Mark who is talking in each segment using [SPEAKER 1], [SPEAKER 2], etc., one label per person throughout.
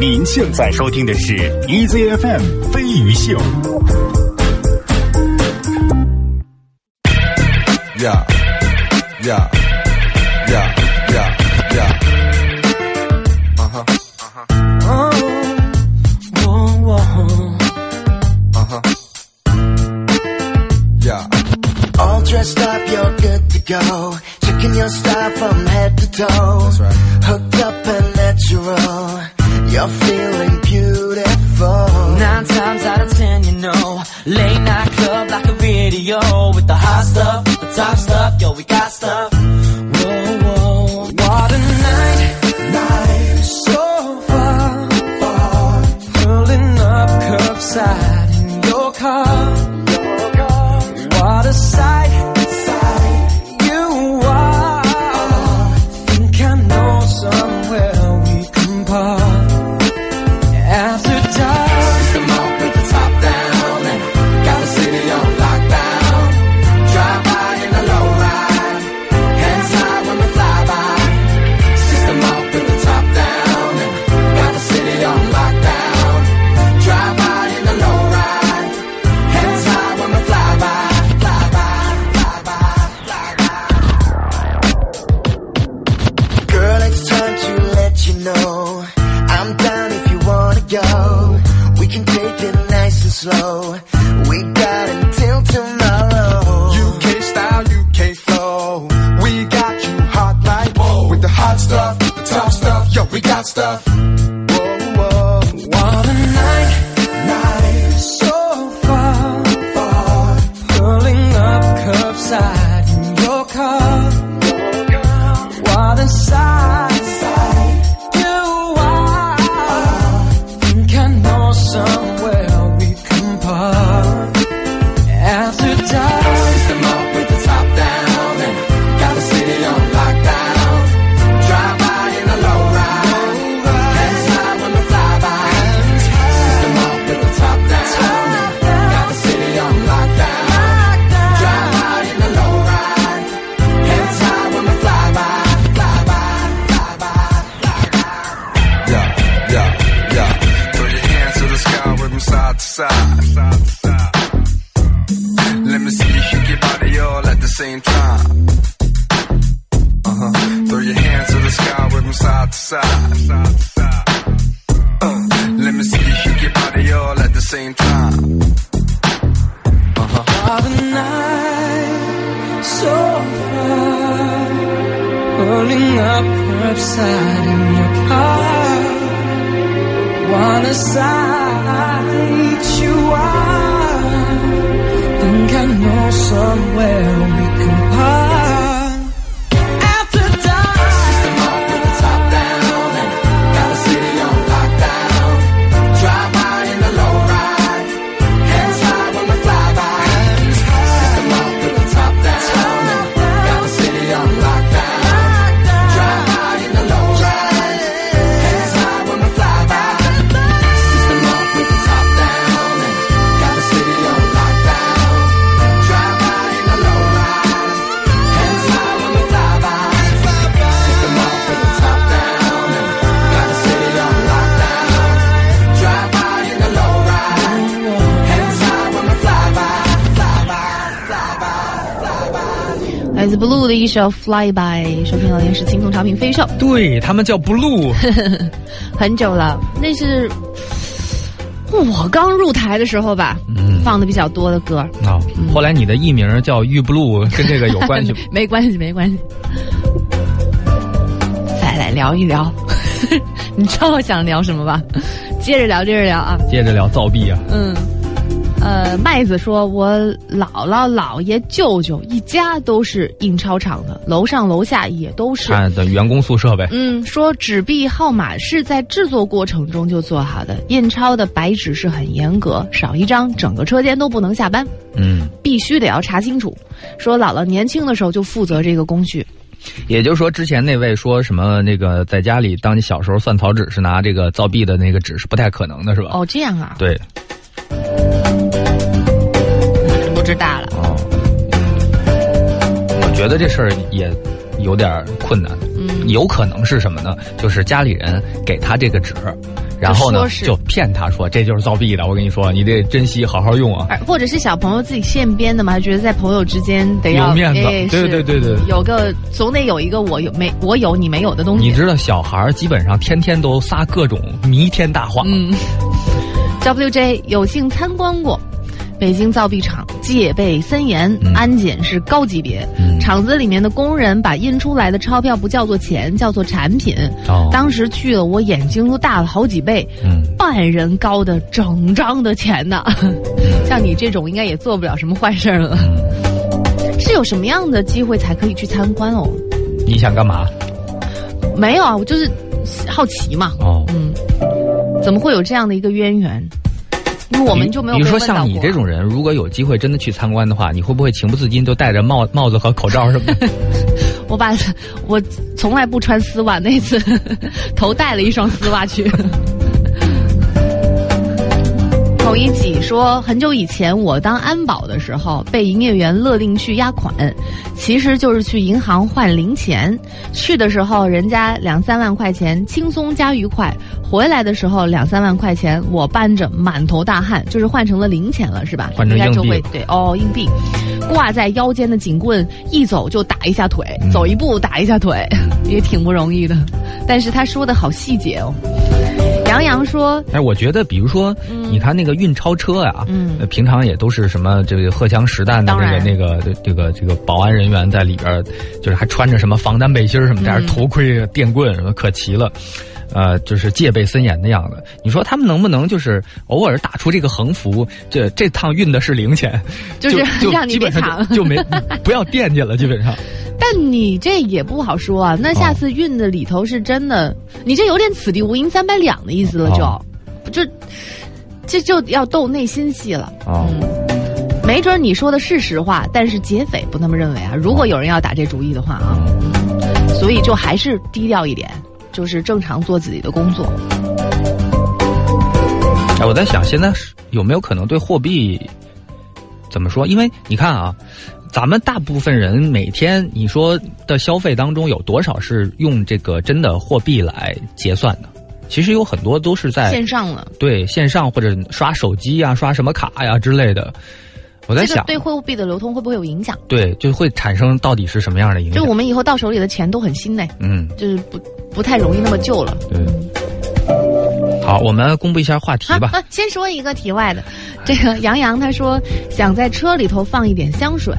[SPEAKER 1] 您现在收听的是 EZFM 飞鱼秀。
[SPEAKER 2] Yeah, yeah, yeah, yeah, yeah. Uh huh, uh huh, yeah.
[SPEAKER 3] All dressed up, you're good to go. Checking your style from head to toe.
[SPEAKER 2] That's right.
[SPEAKER 3] Hooked up and natural. You're feeling beautiful.
[SPEAKER 4] Nine times out of ten, you know, late night club like a video with the hot stuff, the top stuff, yo, we got stuff.
[SPEAKER 2] Same time. Uh huh.
[SPEAKER 4] What a night, so far, pulling up curbside in your car. What a sight you are. Think I know somewhere
[SPEAKER 5] 的一首《Fly By》，收听到的是青铜潮品飞兽，
[SPEAKER 6] 对他们叫 blue，
[SPEAKER 5] 很久了，那是我刚入台的时候吧，
[SPEAKER 6] 嗯
[SPEAKER 5] 放的比较多的歌，
[SPEAKER 6] 啊、后来你的艺名叫玉 blue，跟这个有关系吗？
[SPEAKER 5] 没关系，没关系。再来聊一聊，你知道我想聊什么吧？接着聊，接着聊啊。
[SPEAKER 6] 接着聊造币啊，
[SPEAKER 5] 嗯，呃，麦子说，我姥姥、姥爷、舅舅一家都是印钞厂的，楼上楼下也都是。
[SPEAKER 6] 看的员工宿舍呗。
[SPEAKER 5] 嗯，说纸币号码是在制作过程中就做好的，印钞的白纸是很严格，少一张整个车间都不能下班，
[SPEAKER 6] 嗯，
[SPEAKER 5] 必须得要查清楚。说姥姥年轻的时候就负责这个工序，
[SPEAKER 6] 也就是说，之前那位说什么那个在家里，当你小时候算草纸是拿这个造币的那个纸是不太可能的，是吧？
[SPEAKER 5] 哦，这样啊，
[SPEAKER 6] 对，
[SPEAKER 5] 不知道了。
[SPEAKER 6] 哦，我觉得这事儿也有点困难。
[SPEAKER 5] 嗯，
[SPEAKER 6] 有可能是什么呢？就是家里人给他这个纸，然后呢就骗他说这就是造币的，我跟你说，你得珍惜，好好用啊。
[SPEAKER 5] 或者是小朋友自己现编的嘛，觉得在朋友之间得要
[SPEAKER 6] 有面子
[SPEAKER 5] 哎
[SPEAKER 6] 对对对对
[SPEAKER 5] 有个总得有一个我有没我有你没有的东西。
[SPEAKER 6] 你知道小孩儿基本上天天都撒各种弥天大谎，
[SPEAKER 5] 嗯，WJ 有幸参观过。北京造币厂戒备森严，
[SPEAKER 6] 嗯
[SPEAKER 5] 安检是高级别。
[SPEAKER 6] 嗯
[SPEAKER 5] 厂子里面的工人把印出来的钞票不叫做钱，叫做产品。
[SPEAKER 6] 哦
[SPEAKER 5] 当时去了，我眼睛都大了好几倍，
[SPEAKER 6] 嗯
[SPEAKER 5] 半人高的整张的钱呢。像你这种应该也做不了什么坏事儿了。
[SPEAKER 6] 嗯，
[SPEAKER 5] 是有什么样的机会才可以去参观哦？
[SPEAKER 6] 你想干嘛？
[SPEAKER 5] 没有啊，我就是好奇嘛。
[SPEAKER 6] 哦，
[SPEAKER 5] 嗯，怎么会有这样的一个渊源？因为我们就没有
[SPEAKER 6] 比如说。像你这种人，如果有机会真的去参观的话，你会不会情不自禁就戴着帽帽子和口罩什么的？
[SPEAKER 5] 我把我从来不穿丝袜，那次 头戴了一双丝袜去。孔一起说，很久以前我当安保的时候，被营业员勒令去押款，其实就是去银行换零钱。去的时候，人家两三万块钱轻松加愉快；回来的时候，两三万块钱我搬着满头大汗，就是换成了零钱了，是吧？
[SPEAKER 6] 换成
[SPEAKER 5] 应该就会对哦，硬币。挂在腰间的警棍，一走就打一下腿，
[SPEAKER 6] 嗯
[SPEAKER 5] 走一步打一下腿，也挺不容易的。但是他说的好细节哦。杨洋说，
[SPEAKER 6] 哎，我觉得，比如说，你看那个运钞车呀、
[SPEAKER 5] 嗯
[SPEAKER 6] 呃平常也都是什么这个荷枪实弹的那个那个这个这个保安人员在里边，就是还穿着什么防弹背心儿什么，戴着头盔、电棍什么，可齐了。呃，就是戒备森严的样子。你说他们能不能就是偶尔打出这个横幅？这这趟运的是零钱，
[SPEAKER 5] 就是
[SPEAKER 6] 就
[SPEAKER 5] 让你
[SPEAKER 6] 基本上就没 不要惦记了，基本上。
[SPEAKER 5] 但你这也不好说啊。那下次运的里头是真的，你这有点此地无银三百两的意思了就，
[SPEAKER 6] 哦
[SPEAKER 5] 就这就要斗内心戏了。
[SPEAKER 6] 哦
[SPEAKER 5] 嗯，没准你说的是实话，但是劫匪不那么认为啊。如果有人要打这主意的话啊，嗯所以就还是低调一点，就是正常做自己的工作。
[SPEAKER 6] 哎，我在想，现在是有没有可能对货币怎么说？因为你看啊，咱们大部分人每天你说的消费当中有多少是用这个真的货币来结算的？其实有很多都是在
[SPEAKER 5] 线上了，
[SPEAKER 6] 对线上或者刷手机呀、刷什么卡呀之类的。我在想，
[SPEAKER 5] 这个对货币的流通会不会有影响？
[SPEAKER 6] 对，就会产生到底是什么样的影响？
[SPEAKER 5] 就我们以后到手里的钱都很新嘞，
[SPEAKER 6] 嗯，
[SPEAKER 5] 就是不不太容易那么旧了。
[SPEAKER 6] 对。好，我们公布一下话题吧。
[SPEAKER 5] 先说一个题外的，这个杨洋他说想在车里头放一点香水，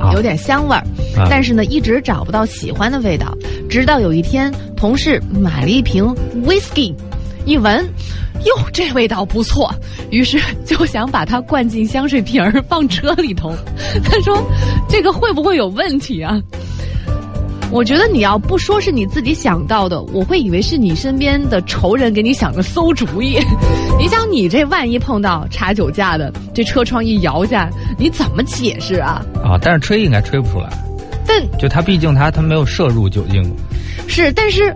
[SPEAKER 6] 啊
[SPEAKER 5] 有点香味儿，
[SPEAKER 6] 啊
[SPEAKER 5] 但是呢一直找不到喜欢的味道，直到有一天同事买了一瓶 whisky，一闻。哟，这味道不错，于是就想把它灌进香水瓶儿放车里头。他说：“这个会不会有问题啊？”我觉得你要不说是你自己想到的，我会以为是你身边的仇人给你想的馊主意。你想，你这万一碰到查酒驾的，这车窗一摇下，你怎么解释啊？
[SPEAKER 6] 啊，但是吹应该吹不出来，
[SPEAKER 5] 但
[SPEAKER 6] 就他毕竟他他没有摄入酒精。
[SPEAKER 5] 是，但是。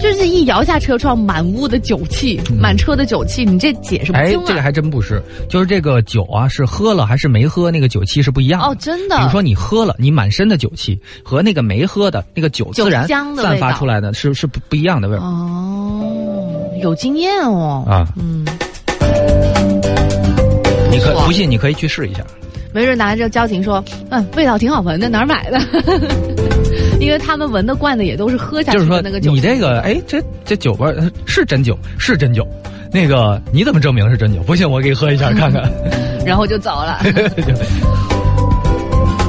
[SPEAKER 5] 就是一摇下车窗，满屋的酒气，满车的酒气，你这解释不清啊！，
[SPEAKER 6] 哎这个还真不是，就是这个酒啊，是喝了还是没喝，那个酒气是不一样的。
[SPEAKER 5] 哦，真的。
[SPEAKER 6] 比如说你喝了，你满身的酒气和那个没喝的那个酒自然散发出来的是是不不一样的味儿。
[SPEAKER 5] 哦，有经验哦。
[SPEAKER 6] 啊
[SPEAKER 5] 嗯，
[SPEAKER 6] 你可不信，你可以去试一下。
[SPEAKER 5] 没准拿着交警说，嗯，味道挺好闻的，哪儿买的？因为他们闻的惯的也都是喝下去
[SPEAKER 6] 就是说
[SPEAKER 5] 的那个酒。
[SPEAKER 6] 你这个，哎，这这酒味是真酒，是真酒。那个你怎么证明是真酒？不信我给你喝一下看看。
[SPEAKER 5] 然后就走了。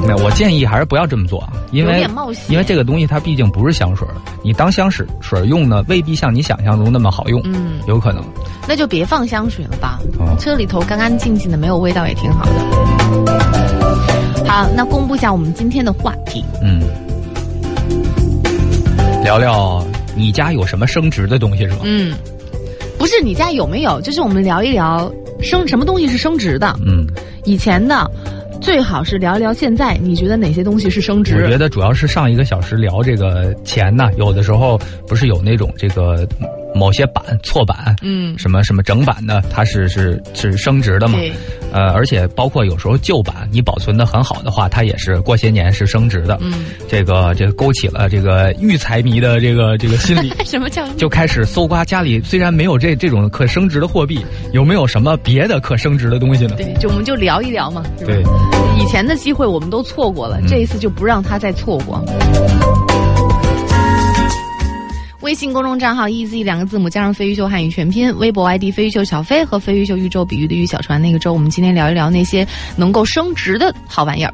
[SPEAKER 6] 没有，我建议还是不要这么做啊，因
[SPEAKER 5] 有
[SPEAKER 6] 为因为这个东西它毕竟不是香水儿，你当香水水用呢，未必像你想象中那么好用，
[SPEAKER 5] 嗯，
[SPEAKER 6] 有可能。
[SPEAKER 5] 那就别放香水了吧。
[SPEAKER 6] 哦
[SPEAKER 5] 车里头干干净净的，没有味道也挺好的。好，那公布一下我们今天的话题。
[SPEAKER 6] 嗯，聊聊你家有什么升值的东西是吗？
[SPEAKER 5] 嗯，不是你家有没有？就是我们聊一聊升什么东西是升值的。
[SPEAKER 6] 嗯
[SPEAKER 5] 以前的
[SPEAKER 7] 最好是聊一聊现在你觉得哪些东西是升值？
[SPEAKER 6] 我觉得主要是上一个小时聊这个钱呢，有的时候不是有那种这个某些版错版，
[SPEAKER 7] 嗯
[SPEAKER 6] 什么什么整版的，它是是是升值的嘛
[SPEAKER 7] 对？
[SPEAKER 6] 呃，而且包括有时候旧版你保存的很好的话，它也是过些年是升值的。
[SPEAKER 7] 嗯，
[SPEAKER 6] 这个这个勾起了这个育财迷的这个这个心理。
[SPEAKER 7] 什么叫
[SPEAKER 6] 就开始搜刮家里虽然没有这这种可升值的货币，有没有什么别的可升值的东西呢？
[SPEAKER 7] 对，就我们就聊一聊嘛。
[SPEAKER 6] 对，
[SPEAKER 7] 以前的机会我们都错过了，这一次就不让他再错过。微信公众账号 “easy” 两个字母加上飞鱼秀汉语全拼，微博 ID 飞鱼秀小飞和飞鱼秀宇宙比喻的喻小船那个周，我们今天聊一聊那些能够升值的好玩意儿。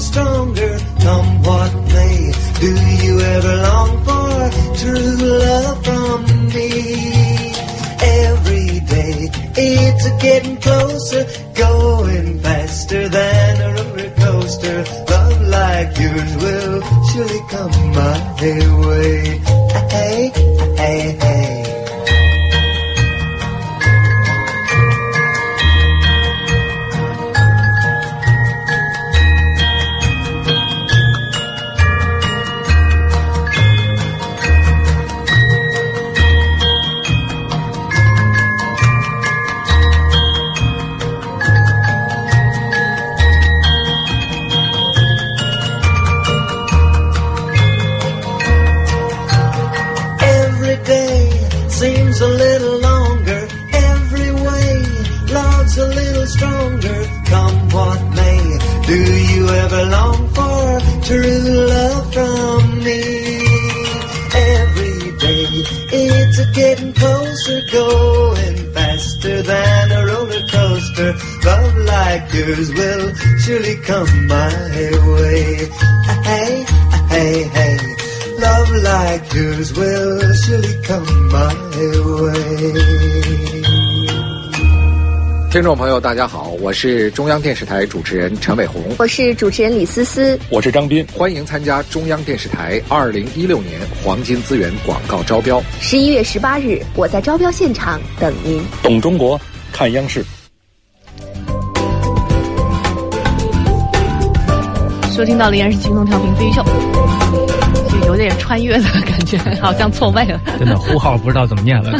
[SPEAKER 3] Stronger. Come what may, do you ever long for true love from me? Every day it's getting closer, going faster than a roller coaster. Love like yours will surely come my way. Hey, hey, hey. Like yours will surely come my way. Hey, hey, hey. Love like yours will surely come my way.
[SPEAKER 8] 听众朋友，大家好，我是中央电视台主持人陈伟鸿，
[SPEAKER 9] 我是主持人李思思，
[SPEAKER 1] 我是张斌。
[SPEAKER 8] 欢迎参加中央电视台二零一六年黄金资源广告招标。
[SPEAKER 9] 十一月十八日，我在招标现场等您。
[SPEAKER 1] 懂中国，看央视。
[SPEAKER 5] 收听到的依然是轻松调频飞鱼秀，就有点穿越的感觉，好像错位了。
[SPEAKER 6] 真的呼号不知道怎么念了。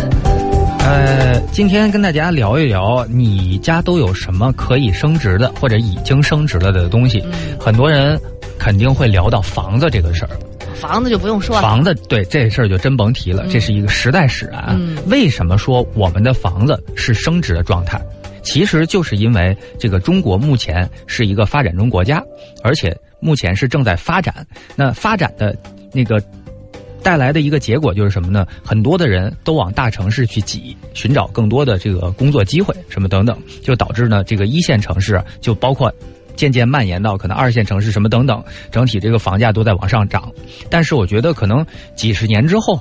[SPEAKER 6] 呃，今天跟大家聊一聊，你家都有什么可以升值的，或者已经升值了的东西？很多人肯定会聊到房子这个事儿。
[SPEAKER 5] 房子就不用说了，
[SPEAKER 6] 房子对这事儿就真甭提了，这是一个时代使然。
[SPEAKER 5] 嗯
[SPEAKER 6] 为什么说我们的房子是升值的状态？其实就是因为这个中国目前是一个发展中国家，而且目前是正在发展。那发展的那个带来的一个结果就是什么呢？很多的人都往大城市去挤，寻找更多的这个工作机会，什么等等，就导致呢这个一线城市就包括。渐渐蔓延到可能二线城市什么等等，整体这个房价都在往上涨，但是我觉得可能几十年之后，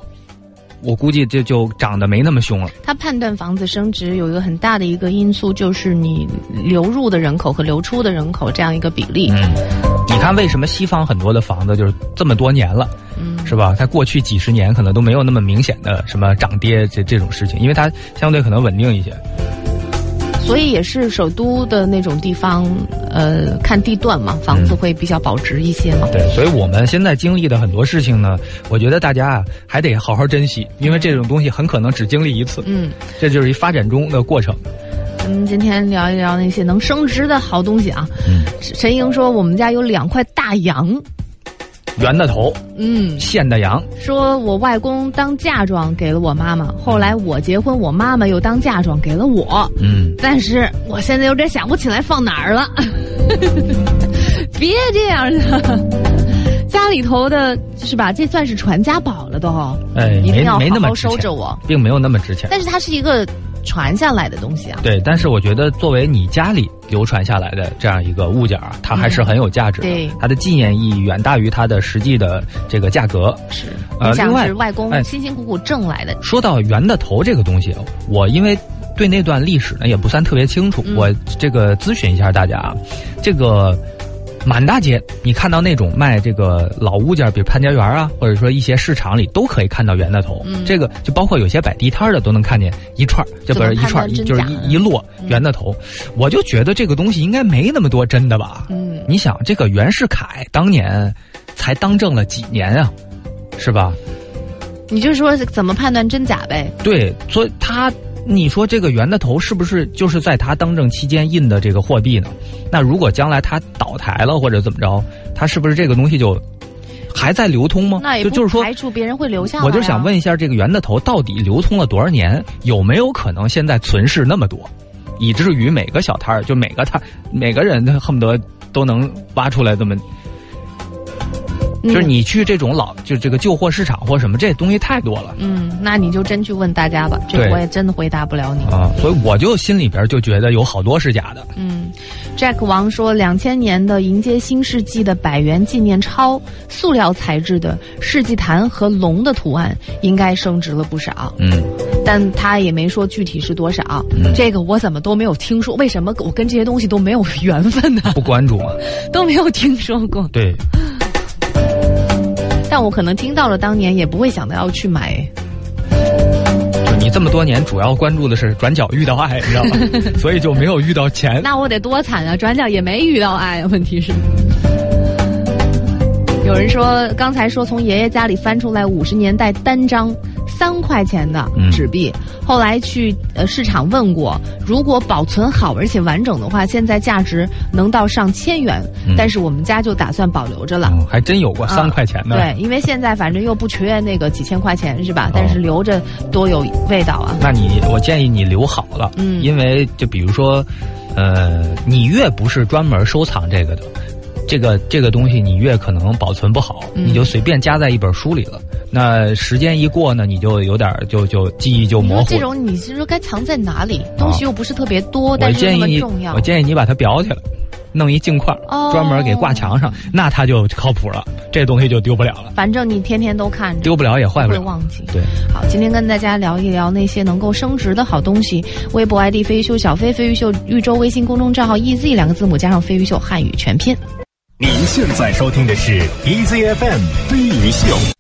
[SPEAKER 6] 我估计这就涨得没那么凶了。
[SPEAKER 5] 他判断房子升值有一个很大的一个因素，就是你流入的人口和流出的人口这样一个比例。
[SPEAKER 6] 嗯，你看为什么西方很多的房子就是这么多年了，
[SPEAKER 5] 嗯，
[SPEAKER 6] 是吧？它过去几十年可能都没有那么明显的什么涨跌这这种事情，因为它相对可能稳定一些。
[SPEAKER 5] 所以也是首都的那种地方，呃，看地段嘛，房子会比较保值一些嘛。
[SPEAKER 6] 对，所以我们现在经历的很多事情呢，我觉得大家啊还得好好珍惜，因为这种东西很可能只经历一次。
[SPEAKER 5] 嗯，
[SPEAKER 6] 这就是一发展中的过程。
[SPEAKER 5] 咱们今天聊一聊那些能升值的好东西啊。
[SPEAKER 6] 嗯，
[SPEAKER 5] 陈莹说我们家有两块大洋，
[SPEAKER 6] 圆的头，
[SPEAKER 5] 嗯，
[SPEAKER 6] 现的羊，
[SPEAKER 5] 说我外公当嫁妆给了我妈妈，后来我结婚，我妈妈又当嫁妆给了我。
[SPEAKER 6] 嗯，
[SPEAKER 5] 但是我现在有点想不起来放哪儿了，别这样的。家里头的是吧？这算是传家宝了都，
[SPEAKER 6] 哎，
[SPEAKER 5] 一定要
[SPEAKER 6] 没没那
[SPEAKER 5] 好好
[SPEAKER 6] 么
[SPEAKER 5] 收着我。
[SPEAKER 6] 并没有那么值钱。
[SPEAKER 5] 但是它是一个传下来的东西啊。
[SPEAKER 6] 对，但是我觉得作为你家里流传下来的这样一个物件儿，它还是很有价值的。
[SPEAKER 5] 嗯对
[SPEAKER 6] 它的纪念意义远大于它的实际的这个价格。
[SPEAKER 5] 是，
[SPEAKER 6] 呃，另外
[SPEAKER 5] 是外公
[SPEAKER 6] 哎
[SPEAKER 5] 辛辛苦苦挣来的。
[SPEAKER 6] 说到圆的头这个东西，我因为对那段历史呢也不算特别清楚，
[SPEAKER 5] 嗯
[SPEAKER 6] 我这个咨询一下大家啊，这个。满大街，你看到那种卖这个老物件，比如潘家园啊，或者说一些市场里，都可以看到袁大头。
[SPEAKER 5] 嗯
[SPEAKER 6] 这个就包括有些摆地摊的都能看见一串儿，就不是一串儿，就是一一摞圆的头。我就觉得这个东西应该没那么多真的吧。
[SPEAKER 5] 嗯，
[SPEAKER 6] 你想，这个袁世凯当年才当政了几年啊，是吧？
[SPEAKER 5] 你就说怎么判断真假呗？
[SPEAKER 6] 对，所以他，你说这个圆的头是不是就是在他当政期间印的这个货币呢？那如果将来他倒台了或者怎么着，他是不是这个东西就还在流通吗？
[SPEAKER 5] 那也
[SPEAKER 6] 就就是说
[SPEAKER 5] 排。除别人会留下来、啊。
[SPEAKER 6] 我就想问一下，这个圆的头到底流通了多少年？有没有可能现在存世那么多，以至于每个小摊儿，就每个摊，每个人恨不得都能挖出来这么？就是你去这种老就这个旧货市场或什么这东西太多了
[SPEAKER 5] 嗯，那你就真去问大家吧，这我也真的回答不了你。
[SPEAKER 6] 啊，所以我就心里边就觉得有好多是假的。
[SPEAKER 5] 嗯，Jack 王说，两千年的迎接新世纪的百元纪念钞，塑料材质的世纪坛和龙的图案应该升值了不少，
[SPEAKER 6] 嗯，
[SPEAKER 5] 但他也没说具体是多少。嗯这个我怎么都没有听说，为什么我跟这些东西都没有 缘分呢？
[SPEAKER 6] 不关注吗。
[SPEAKER 5] 都没有听说过。
[SPEAKER 6] 对，
[SPEAKER 5] 但我可能听到了，当年也不会想到要去买。
[SPEAKER 6] 就你这么多年主要关注的是转角遇到爱，你知道吗？所以就没有遇到钱。
[SPEAKER 5] 那我得多惨啊！转角也没遇到爱，问题是。有人说，刚才说从爷爷家里翻出来五十年代单张三块钱的纸币，后来去呃市场问过，如果保存好而且完整的话，现在价值能到上千元。但是我们家就打算保留着了。
[SPEAKER 6] 嗯还真有过三块钱的。
[SPEAKER 5] 对，因为现在反正又不缺那个几千块钱是吧？但是留着多有味道啊！
[SPEAKER 6] 那你我建议你留好了，
[SPEAKER 5] 嗯
[SPEAKER 6] 因为就比如说，呃，你越不是专门收藏这个的，这个这个东西你越可能保存不好，
[SPEAKER 5] 嗯
[SPEAKER 6] 你就随便夹在一本书里了。那时间一过呢，你就有点儿就就记忆就模糊
[SPEAKER 5] 这种你是说该藏在哪里？东西又不是特别多，但是那么重要，
[SPEAKER 6] 我。建议你把它裱起来，弄一镜框，
[SPEAKER 5] 哦
[SPEAKER 6] 专门给挂墙上，那它就靠谱了，这东西就丢不了了，
[SPEAKER 5] 反正你天天都看着，
[SPEAKER 6] 丢不了也坏不了。
[SPEAKER 5] 会忘记。
[SPEAKER 6] 对，
[SPEAKER 5] 好，今天跟大家聊一聊那些能够升值的好东西。微博 ID 飞鱼秀小飞飞鱼秀豫州微信公众账号 EZ 两个字母加上飞鱼秀汉语全拼。
[SPEAKER 1] 您现在收听的是 EZFM 飞鱼秀。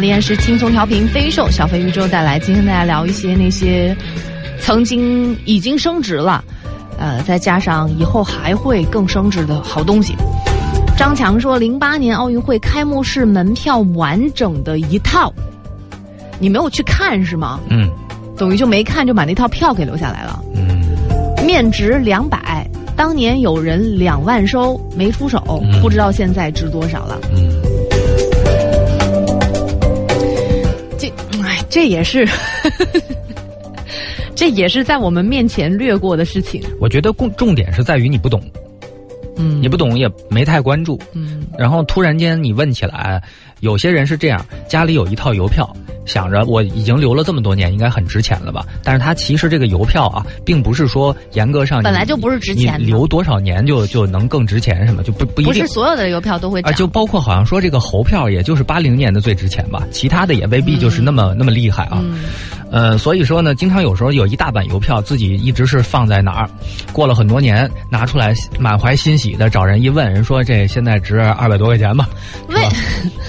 [SPEAKER 5] 听到的依然是轻松调频飞兽小飞宇宙带来，今天大家聊一些那些曾经已经升值了，呃，再加上以后还会更升值的好东西。张强说，零八年奥运会开幕式门票完整的一套，你没有去看是吗？
[SPEAKER 6] 嗯
[SPEAKER 5] 等于就没看就把那套票给留下来了。
[SPEAKER 6] 嗯，
[SPEAKER 5] 面值两百，当年有人两万收没出手，
[SPEAKER 6] 嗯
[SPEAKER 5] 不知道现在值多少了。这也是，这也是在我们面前略过的事情。
[SPEAKER 6] 我觉得重重点是在于你不懂，
[SPEAKER 5] 嗯。
[SPEAKER 6] 你不懂也没太关注，
[SPEAKER 5] 嗯。
[SPEAKER 6] 然后突然间你问起来，有些人是这样，家里有一套邮票，想着我已经留了这么多年，应该很值钱了吧？但是他其实这个邮票啊，并不是说严格上
[SPEAKER 5] 本来就不是值钱
[SPEAKER 6] 你留多少年就就能更值钱什么，就不不一定
[SPEAKER 5] 不是。所有的邮票都会
[SPEAKER 6] 啊，
[SPEAKER 5] 涨。
[SPEAKER 6] 就包括好像说这个猴票，也就是八零年的最值钱吧，其他的也未必就是那么、那么厉害啊。
[SPEAKER 5] 嗯
[SPEAKER 6] 呃，所以说呢，经常有时候有一大版邮票，自己一直是放在哪儿，过了很多年拿出来，满怀欣喜的找人一问，人说这现在值二百多块钱吧，
[SPEAKER 5] 为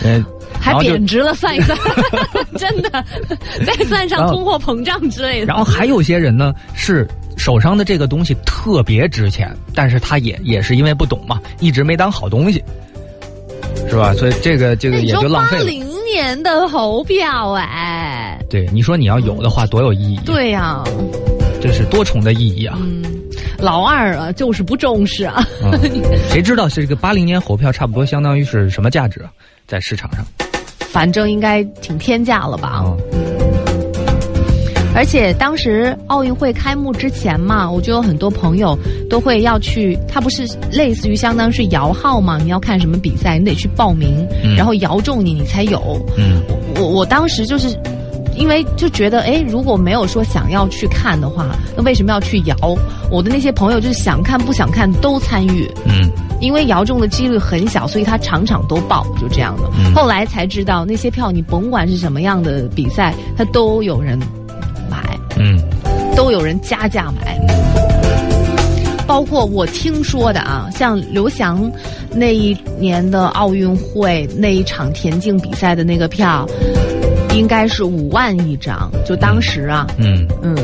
[SPEAKER 6] 嗯，
[SPEAKER 5] 还贬值了，算一算，真的，再算上通货膨胀之类的。
[SPEAKER 6] 然后还有些人呢是手上的这个东西特别值钱，但是他也也是因为不懂嘛，一直没当好东西，是吧？所以这个这个也就浪费了。
[SPEAKER 5] 八零年的猴票，哎，
[SPEAKER 6] 对，你说你要有的话多有意义，，
[SPEAKER 5] 对呀、
[SPEAKER 6] 这是多重的意义啊。
[SPEAKER 5] 嗯，老二啊，就是不重视啊。
[SPEAKER 6] 嗯，谁知道这个八零年猴票差不多相当于是什么价值啊？在市场上
[SPEAKER 5] 反正应该挺天价了吧？
[SPEAKER 6] 啊，
[SPEAKER 5] 而且当时奥运会开幕之前嘛，我就有很多朋友都会要去，它不是类似于相当于是摇号嘛？你要看什么比赛，你得去报名，
[SPEAKER 6] 嗯
[SPEAKER 5] 然后摇中你，你才有。
[SPEAKER 6] 嗯
[SPEAKER 5] 我我当时就是。因为就觉得，哎，如果没有说想要去看的话，那为什么要去摇？我的那些朋友就是想看不想看都参与，
[SPEAKER 6] 嗯
[SPEAKER 5] 因为摇中的几率很小，所以他场场都爆，就这样的。
[SPEAKER 6] 嗯。
[SPEAKER 5] 后来才知道，那些票你甭管是什么样的比赛，他都有人买，
[SPEAKER 6] 嗯。
[SPEAKER 5] 都有人加价买。包括我听说的啊，像刘翔那一年的奥运会那一场田径比赛的那个票，应该是五万一张，就当时啊，
[SPEAKER 6] 嗯。
[SPEAKER 5] 嗯，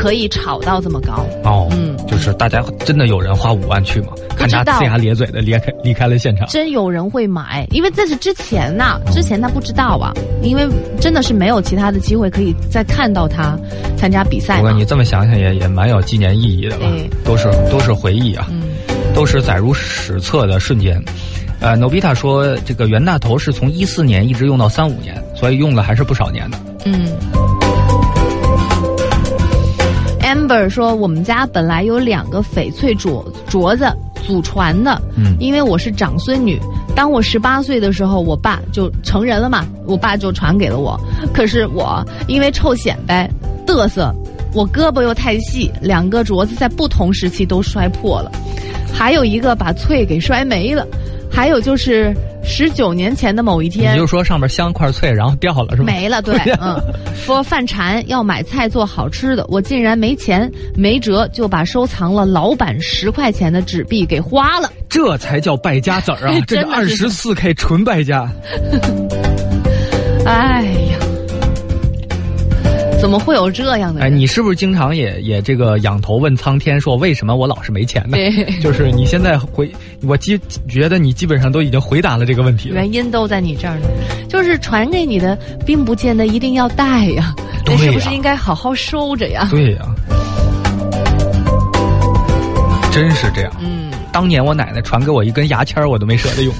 [SPEAKER 5] 可以炒到这么高。
[SPEAKER 6] 哦，
[SPEAKER 5] 嗯
[SPEAKER 6] 就是大家真的有人花五万去吗？看他呲牙咧嘴的离开离开了现场。
[SPEAKER 5] 真有人会买，因为这是之前呐、之前他不知道啊，因为真的是没有其他的机会可以再看到他参加比赛嘛
[SPEAKER 6] 不过你。这么想想也也蛮有纪念意义的吧
[SPEAKER 5] 对？
[SPEAKER 6] 都是都是回忆啊，
[SPEAKER 5] 嗯，
[SPEAKER 6] 都是载入史册的瞬间。呃，Nobita 说这个袁大头是从一四年一直用到三五年，所以用了还是不少年的。
[SPEAKER 5] 嗯。Amber 说：“我们家本来有两个翡翠镯镯子，祖传的。
[SPEAKER 6] 嗯
[SPEAKER 5] 因为我是长孙女，当我十八岁的时候，我爸就成人了嘛，我爸就传给了我。可是我因为臭显摆、嘚瑟，我胳膊又太细，两个镯子在不同时期都摔破了，还有一个把翠给摔没了。还有就是十九年前的某一天
[SPEAKER 6] 你
[SPEAKER 5] 天，
[SPEAKER 6] 就说上面镶块翠，然后掉了是吧？
[SPEAKER 5] 没了，对，嗯，说犯馋要买菜做好吃的，我竟然没钱，没辙就把收藏了老板十块钱的纸币给花了。
[SPEAKER 6] 这才叫败家子儿啊！这二十四 K 纯败家。
[SPEAKER 5] 哎呀，怎么会有这样的
[SPEAKER 6] 哎，你是不是经常也也这个仰头问苍天，说为什么我老是没钱呢？
[SPEAKER 5] 对
[SPEAKER 6] 就是你现在回，我基觉得你基本上都已经回答了这个问题了。
[SPEAKER 5] 原因都在你这儿呢，就是传给你的，并不见得一定要带呀，那是不是应该好好收着呀？
[SPEAKER 6] 对呀、真是这样。
[SPEAKER 5] 嗯，
[SPEAKER 6] 当年我奶奶传给我一根牙签儿，我都没舍得用。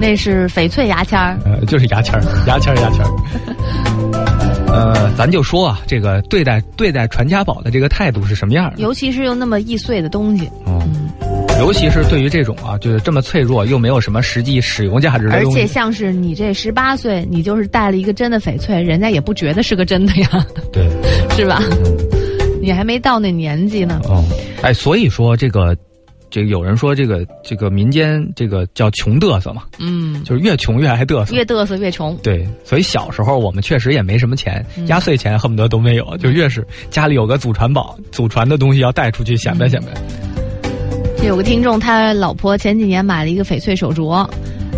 [SPEAKER 5] 那是翡翠牙签儿，
[SPEAKER 6] 呃，就是牙签儿，牙签儿，牙签儿。呃，咱就说啊，这个对待对待传家宝的这个态度是什么样的？
[SPEAKER 5] 尤其是用那么易碎的东西，
[SPEAKER 6] 嗯，尤其是对于这种啊，就是这么脆弱又没有什么实际使用价值的
[SPEAKER 5] 而
[SPEAKER 6] 东西，
[SPEAKER 5] 且像是你这十八岁，你就是带了一个真的翡翠，人家也不觉得是个真的呀，
[SPEAKER 6] 对，
[SPEAKER 5] 是吧？你还没到那年纪呢。
[SPEAKER 6] 哦，哎，所以说这个，这个有人说这个这个民间这个叫穷嘚瑟嘛，
[SPEAKER 5] 嗯，
[SPEAKER 6] 就是越穷越爱嘚瑟。
[SPEAKER 5] 越嘚瑟越穷。
[SPEAKER 6] 对，所以小时候我们确实也没什么钱，
[SPEAKER 5] 嗯
[SPEAKER 6] 压岁钱恨不得都没有，就越是家里有个祖传宝、祖传的东西要带出去显摆显摆。
[SPEAKER 5] 有个听众，他老婆前几年买了一个翡翠手镯，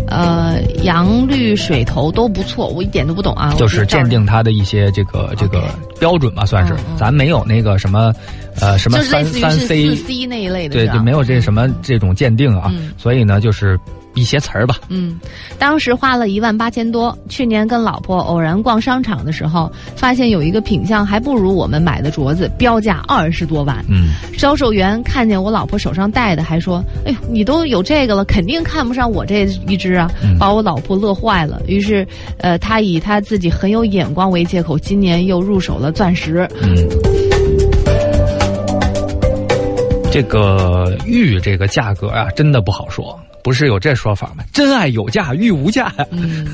[SPEAKER 5] 呃，洋绿水头都不错，我一点都不懂啊。
[SPEAKER 6] 就是鉴定它的一些这个这个标准吧，算是。咱没有那个什么，呃，什么三三 C、
[SPEAKER 5] 四 C 那一类的，
[SPEAKER 6] 对，就没有这什么这种鉴定啊。所以呢，就是。一些词儿吧。
[SPEAKER 5] 嗯，当时花了一万八千多。去年跟老婆偶然逛商场的时候，发现有一个品相还不如我们买的镯子，标价二十多万。
[SPEAKER 6] 嗯，
[SPEAKER 5] 销售员看见我老婆手上戴的，还说：“哎呦，你都有这个了，肯定看不上我这一只啊！”把我老婆乐坏了。于是，呃，他以他自己很有眼光为借口，今年又入手了钻石。
[SPEAKER 6] 嗯，这个玉这个价格啊，真的不好说。不是有这说法吗？真爱有价，玉无价。
[SPEAKER 5] 嗯，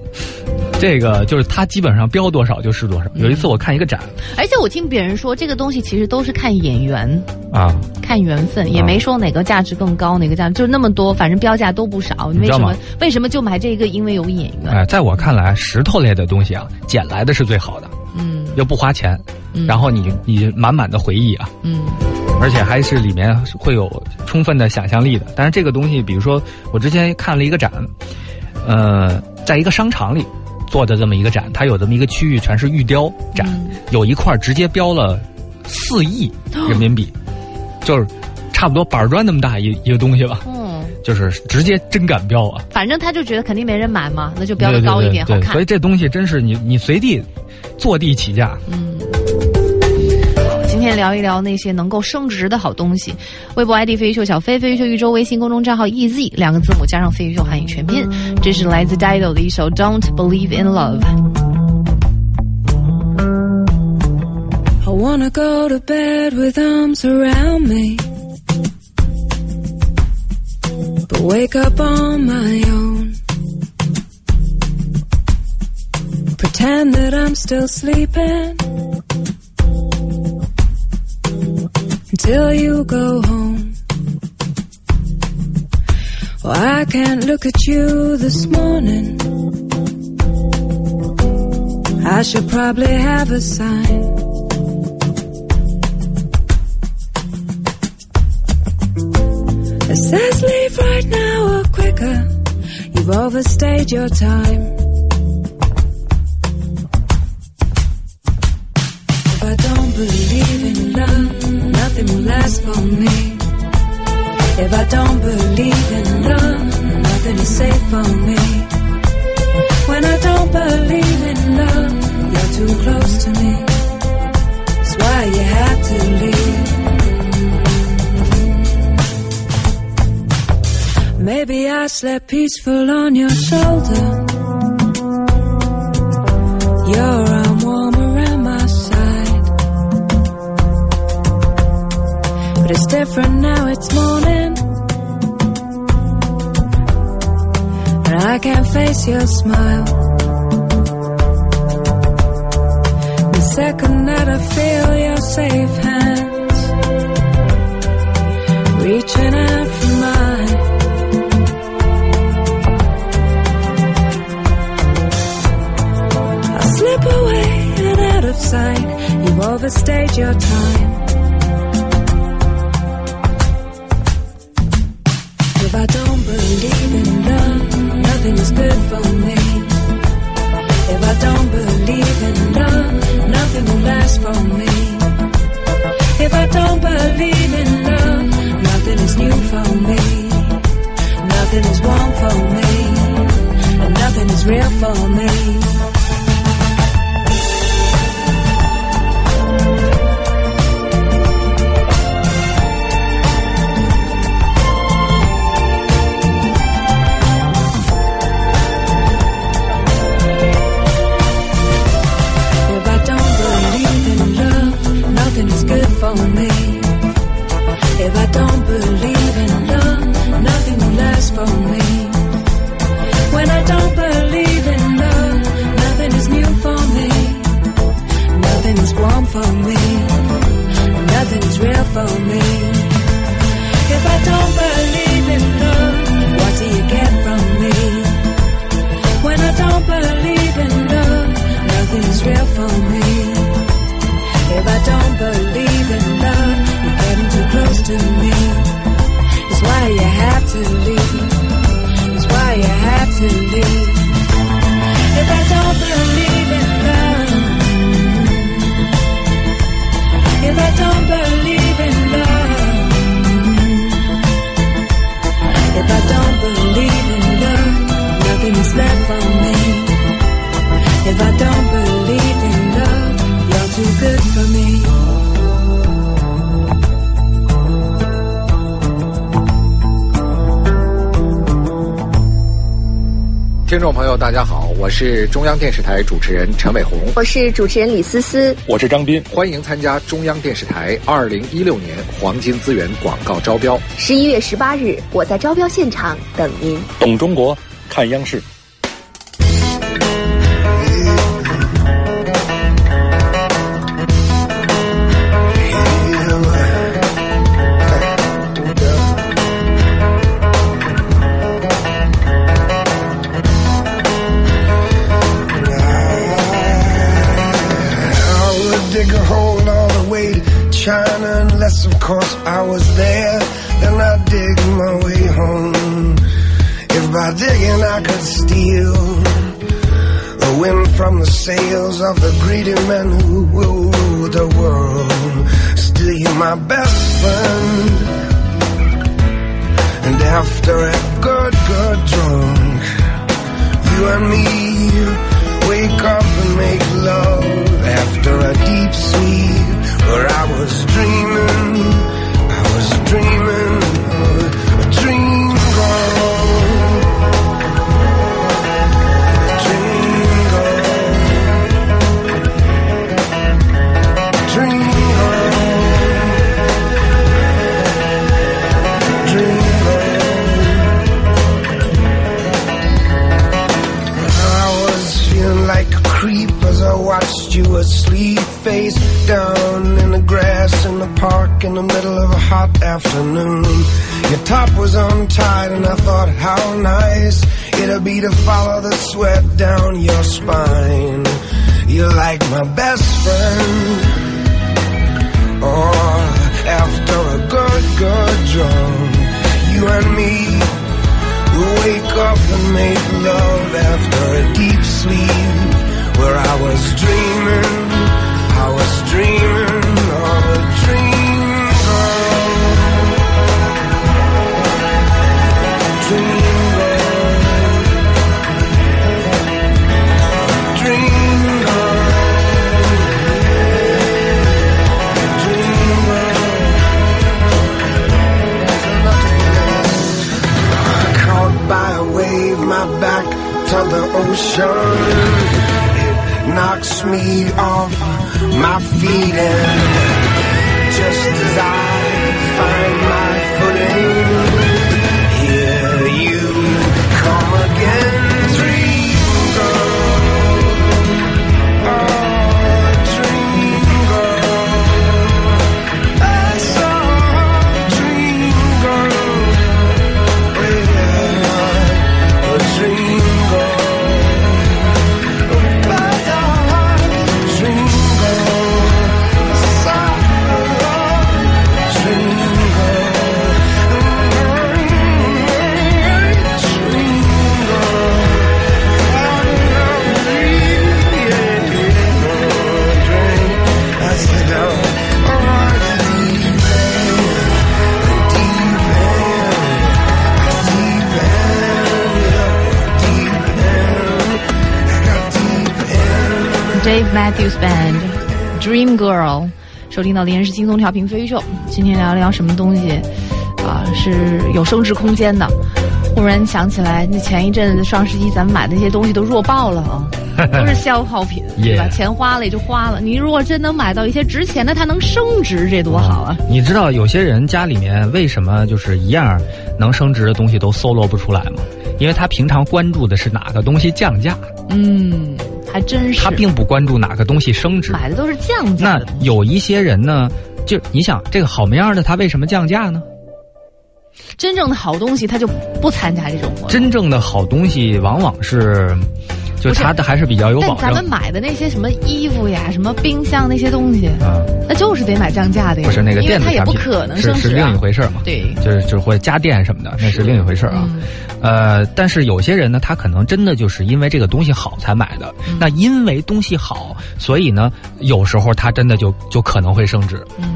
[SPEAKER 6] 这个就是它基本上标多少就是多少。有一次我看一个展，
[SPEAKER 5] 而且我听别人说，这个东西其实都是看眼缘
[SPEAKER 6] 啊，
[SPEAKER 5] 看缘分，也没说哪个价值更高，哪个价就那么多，反正标价都不少。你为什么？为什么就买这个？因为有眼缘。
[SPEAKER 6] 哎，在我看来，石头类的东西啊，捡来的是最好的。
[SPEAKER 5] 嗯，
[SPEAKER 6] 又不花钱，然后你你满满的回忆啊。
[SPEAKER 5] 嗯。
[SPEAKER 6] 而且还是里面会有充分的想象力的。但是这个东西，比如说我之前看了一个展，呃，在一个商场里做的这么一个展，它有这么一个区域全是玉雕展，有一块直接标了四亿人民币，就是差不多板砖那么大一一个东西吧。
[SPEAKER 5] 嗯，
[SPEAKER 6] 就是直接真敢标啊！
[SPEAKER 5] 反正他就觉得肯定没人买嘛，那就标的高一点，
[SPEAKER 6] 好看。所以这东西真是你你随地坐地起价。
[SPEAKER 5] 嗯。今天聊一聊那些能够升值的好东西。微博 ID 飞鱼秀小飞，飞鱼秀宇宙微信公众账号 EZ 两个字母加上飞鱼秀汉语全拼。这是来自 Dido 的一首 Don't Believe in Love。
[SPEAKER 4] I wanna go to bed with arms around me, but wake up on my own. Pretend that I'm still sleeping. Until you go home. Well, I can't look at you this morning. I should probably have a sign. It says leave right now or quicker. You've overstayed your time. Nothing will last for me. If I don't believe in love, nothing is safe for me. When I don't believe in love, you're too close to me. That's why you have to leave. Maybe I slept peaceful on your shoulder. Your different now, it's morning. But I can't face your smile. The second that I feel your safe hands reaching out for mine. I slip away and out of sight. You've overstayed your time. Believe in love, nothing is good for me. If I don't believe in love, nothing will last for me. slept on me. If I don't believe in love, you're too good for me.
[SPEAKER 8] 朋友，大家好，我是中央电视台主持人陈伟鸿，
[SPEAKER 9] 我是主持人李思思，
[SPEAKER 1] 我是张斌，
[SPEAKER 8] 欢迎参加中央电视台二零一六年黄金资源广告招标。
[SPEAKER 9] 十一月十八日，我在招标现场等您。
[SPEAKER 1] 懂中国，看央视。
[SPEAKER 10] To follow the sweat down your spine. You're like my best friend. Oh, after a good, good drunk, you and me We'll wake up and make love ocean. It knocks me off my feet, and just as I find my footing,
[SPEAKER 5] Matthews Band Dream Girl，收听到的依然是轻松调频飞鱼秀。今天聊聊什么东西啊、是有升值空间的。忽然想起来，那前一阵子双十一咱们买的那些东西都弱爆了啊，都是消耗品，对吧钱花了也就花了。你如果真能买到一些值钱的，它能升值，这多好啊！
[SPEAKER 6] 你知道有些人家里面为什么就是一样能升值的东西都搜罗不出来吗？因为他平常关注的是哪个东西降价，
[SPEAKER 5] 嗯，还真是。
[SPEAKER 6] 他并不关注哪个东西升值。
[SPEAKER 5] 买的都是降价
[SPEAKER 6] 那。有一些人呢，就你想这个好模样的，他为什么降价呢？
[SPEAKER 5] 真正的好东西，他就不参加这种活动。
[SPEAKER 6] 真正的好东西往往是，就它的还是比较有保
[SPEAKER 5] 但咱们。买的那些什么衣服呀、什么冰箱那些东西，
[SPEAKER 6] 啊，
[SPEAKER 5] 那就是得买降价的呀。
[SPEAKER 6] 不是那个
[SPEAKER 5] 因为它也
[SPEAKER 6] 电子产品，
[SPEAKER 5] 不可能
[SPEAKER 6] 是是
[SPEAKER 5] 升值啊
[SPEAKER 6] 另一回事儿嘛。
[SPEAKER 5] 对，
[SPEAKER 6] 就是就是或者家电什么的，那是另一回事儿啊。
[SPEAKER 5] 嗯
[SPEAKER 6] 呃，但是有些人呢，他可能真的就是因为这个东西好才买的。
[SPEAKER 5] 嗯
[SPEAKER 6] 那因为东西好，所以呢，有时候他真的就就可能会升值。
[SPEAKER 5] 嗯。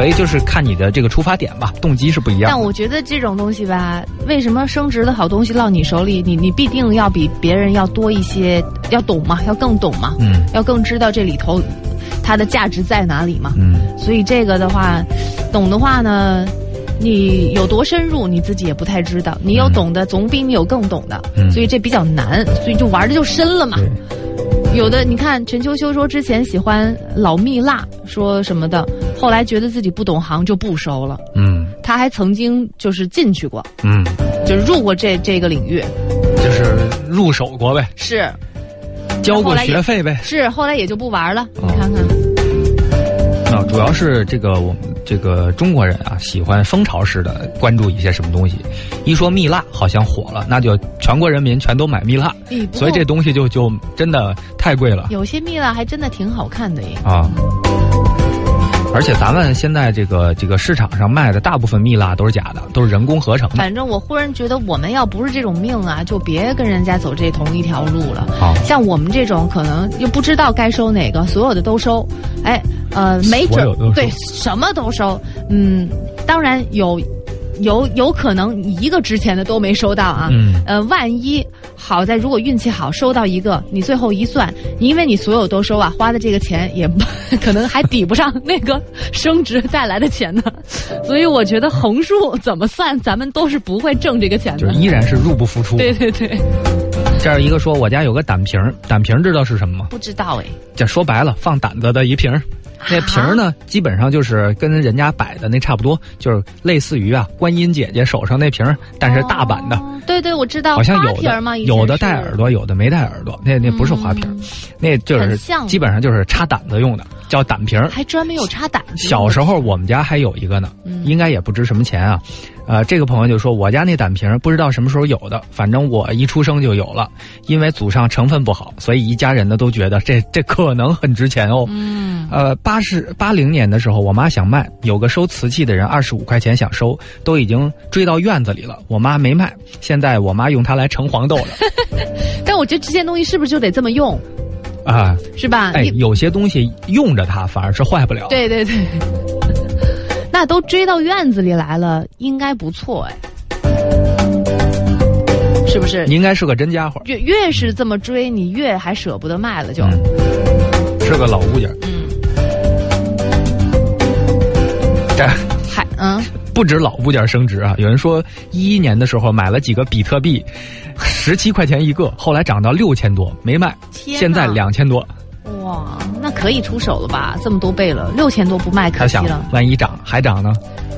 [SPEAKER 6] 所以就是看你的这个出发点吧，动机是不一样的。
[SPEAKER 5] 但我觉得这种东西吧，为什么升值的好东西落你手里，你你必定要比别人要多一些，要懂嘛，要更懂嘛，
[SPEAKER 6] 嗯
[SPEAKER 5] 要更知道这里头它的价值在哪里嘛。
[SPEAKER 6] 嗯，
[SPEAKER 5] 所以这个的话，懂的话呢，你有多深入，你自己也不太知道。你有懂的，总比你有更懂的，
[SPEAKER 6] 嗯
[SPEAKER 5] 所以这比较难，所以就玩的就深了嘛。有的你看陈秋秋说之前喜欢老蜜蜡，说什么的，后来觉得自己不懂行就不收了。
[SPEAKER 6] 嗯
[SPEAKER 5] 他还曾经就是进去过，
[SPEAKER 6] 嗯，
[SPEAKER 5] 就是入过这这个领域，
[SPEAKER 6] 就是入手过呗，
[SPEAKER 5] 是
[SPEAKER 6] 交过学费呗。
[SPEAKER 5] 是，后来也就不玩了。
[SPEAKER 6] 哦
[SPEAKER 5] 你看看，
[SPEAKER 6] 啊，主要是这个我们这个中国人啊，喜欢蜂巢式的关注一些什么东西。一说蜜蜡好像火了，那就全国人民全都买蜜蜡，所以这东西就就真的太贵了
[SPEAKER 5] 有些蜜蜡还真的挺好看的耶。
[SPEAKER 6] 啊。而且咱们现在这个这个市场上卖的大部分蜜蜡都是假的，都是人工合成的。
[SPEAKER 5] 反正我忽然觉得，我们要不是这种命啊，就别跟人家走这同一条路了。
[SPEAKER 6] 好
[SPEAKER 5] 像我们这种可能又不知道该收哪个，所有的都收，哎，呃，没准对什么都收。嗯，当然有。有有可能你一个值钱的都没收到啊，
[SPEAKER 6] 嗯
[SPEAKER 5] 呃，万一好在如果运气好收到一个，你最后一算，因为你所有都收啊，花的这个钱也 可能还抵不上那个升值带来的钱呢，所以我觉得横竖怎么算，咱们都是不会挣这个钱的。
[SPEAKER 6] 就是依然是入不敷出。
[SPEAKER 5] 对对对，
[SPEAKER 6] 这儿一个说我家有个胆瓶儿，胆瓶儿知道是什么吗？
[SPEAKER 5] 不知道哎，
[SPEAKER 6] 这说白了，放胆子的一瓶儿。那瓶儿呢，基本上就是跟人家摆的那差不多，就是类似于啊观音姐姐手上那瓶儿，但是大版的，
[SPEAKER 5] 哦对对，我知道，
[SPEAKER 6] 好像有的有的
[SPEAKER 5] 是
[SPEAKER 6] 带耳朵，有的没戴耳朵，那那不是花瓶儿，那就是基本上就是插胆子用的，叫胆瓶儿。
[SPEAKER 5] 还专门有插胆子。
[SPEAKER 6] 小时候我们家还有一个呢，
[SPEAKER 5] 嗯
[SPEAKER 6] 应该也不值什么钱啊。呃，这个朋友就说我家那胆瓶不知道什么时候有的，反正我一出生就有了，因为祖上成分不好，所以一家人呢都觉得这这可能很值钱哦。
[SPEAKER 5] 嗯，
[SPEAKER 6] 呃，八十八零年的时候，我妈想卖，有个收瓷器的人二十五块钱想收，都已经追到院子里了，我妈没卖。现在我妈用它来盛黄豆了
[SPEAKER 5] 但我觉得这些东西是不是就得这么用，
[SPEAKER 6] 啊！
[SPEAKER 5] 是吧？
[SPEAKER 6] 哎，有些东西用着它反而是坏不了。
[SPEAKER 5] 对对对，那都追到院子里来了，应该不错哎，是不是？
[SPEAKER 6] 你应该是个真家伙，
[SPEAKER 5] 越越是这么追，你越还舍不得卖了就。
[SPEAKER 6] 嗯是个老物件。
[SPEAKER 5] 嗯，
[SPEAKER 6] 这
[SPEAKER 5] 还嗯，
[SPEAKER 6] 不止老物件升值啊！有人说一一年的时候买了几个比特币，十七块钱一个，后来涨到六千多没卖，现在两千多。
[SPEAKER 5] 哇，那可以出手了吧？这么多倍了，六千多不卖可
[SPEAKER 6] 他想
[SPEAKER 5] 惜了。
[SPEAKER 6] 万一涨还涨呢？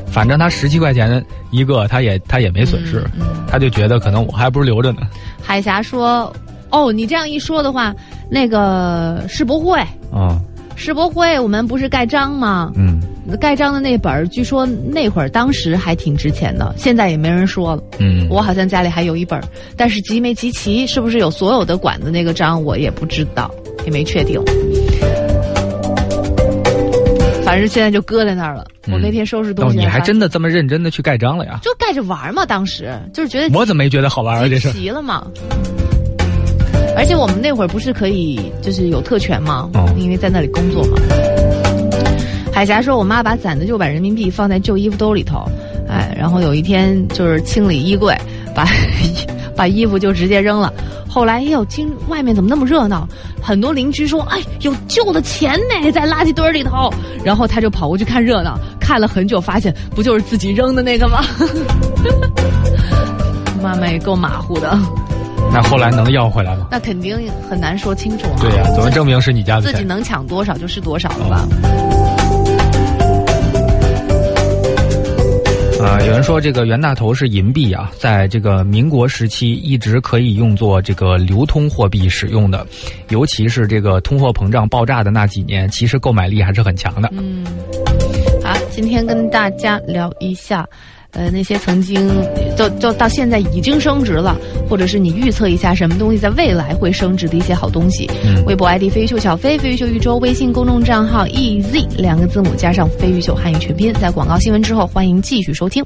[SPEAKER 6] 反正他十七块钱一个，他也他也没损失，
[SPEAKER 5] 嗯
[SPEAKER 6] 他就觉得可能我还不如留着呢。
[SPEAKER 5] 海霞说：“哦，你这样一说的话，那个世博会，
[SPEAKER 6] 啊、
[SPEAKER 5] 世博会我们不是盖章吗？
[SPEAKER 6] 嗯
[SPEAKER 5] 盖章的那本儿，据说那会儿当时还挺值钱的，现在也没人说了。
[SPEAKER 6] 嗯，
[SPEAKER 5] 我好像家里还有一本，但是集没集齐，是不是有所有的馆子那个章，我也不知道，也没确定。反正现在就搁在那儿了。我那天收拾东
[SPEAKER 6] 哦，
[SPEAKER 5] 西，
[SPEAKER 6] 你还真的这么认真的去盖章了呀？
[SPEAKER 5] 就盖着玩嘛，当时就是觉得
[SPEAKER 6] 我怎么没觉得好玩啊？这
[SPEAKER 5] 集
[SPEAKER 6] 是
[SPEAKER 5] 齐了嘛。而且我们那会儿不是可以就是有特权嘛，
[SPEAKER 6] 哦
[SPEAKER 5] 因为在那里工作嘛。海霞说：“我妈把攒的六百人民币放在旧衣服兜里头，哎，然后有一天就是清理衣柜，把 把衣服就直接扔了。后来，哎呦，今外面怎么那么热闹？很多邻居说，哎，有旧的钱呢，在垃圾堆里头。然后他就跑过去看热闹，看了很久，发现不就是自己扔的那个吗？妈妈也够马虎的，
[SPEAKER 6] 那后来能要回来吗？
[SPEAKER 5] 那肯定很难说清楚啊。
[SPEAKER 6] 对呀、怎么证明是你家？
[SPEAKER 5] 自己能抢多少就是多少了吧？
[SPEAKER 6] 啊、有人说这个袁大头是银币啊，在这个民国时期一直可以用作这个流通货币使用的，尤其是这个通货膨胀爆炸的那几年，其实购买力还是很强的。
[SPEAKER 5] 嗯，好，今天跟大家聊一下，呃，那些曾经就就到现在已经升值了，或者是你预测一下什么东西在未来会升值的一些好东西。
[SPEAKER 6] 嗯
[SPEAKER 5] 微博 ID 飞鱼秀小飞，飞鱼秀一周，微信公众账号 EZ 两个字母加上飞鱼秀汉语全拼，在广告新闻之后，欢迎继续收听。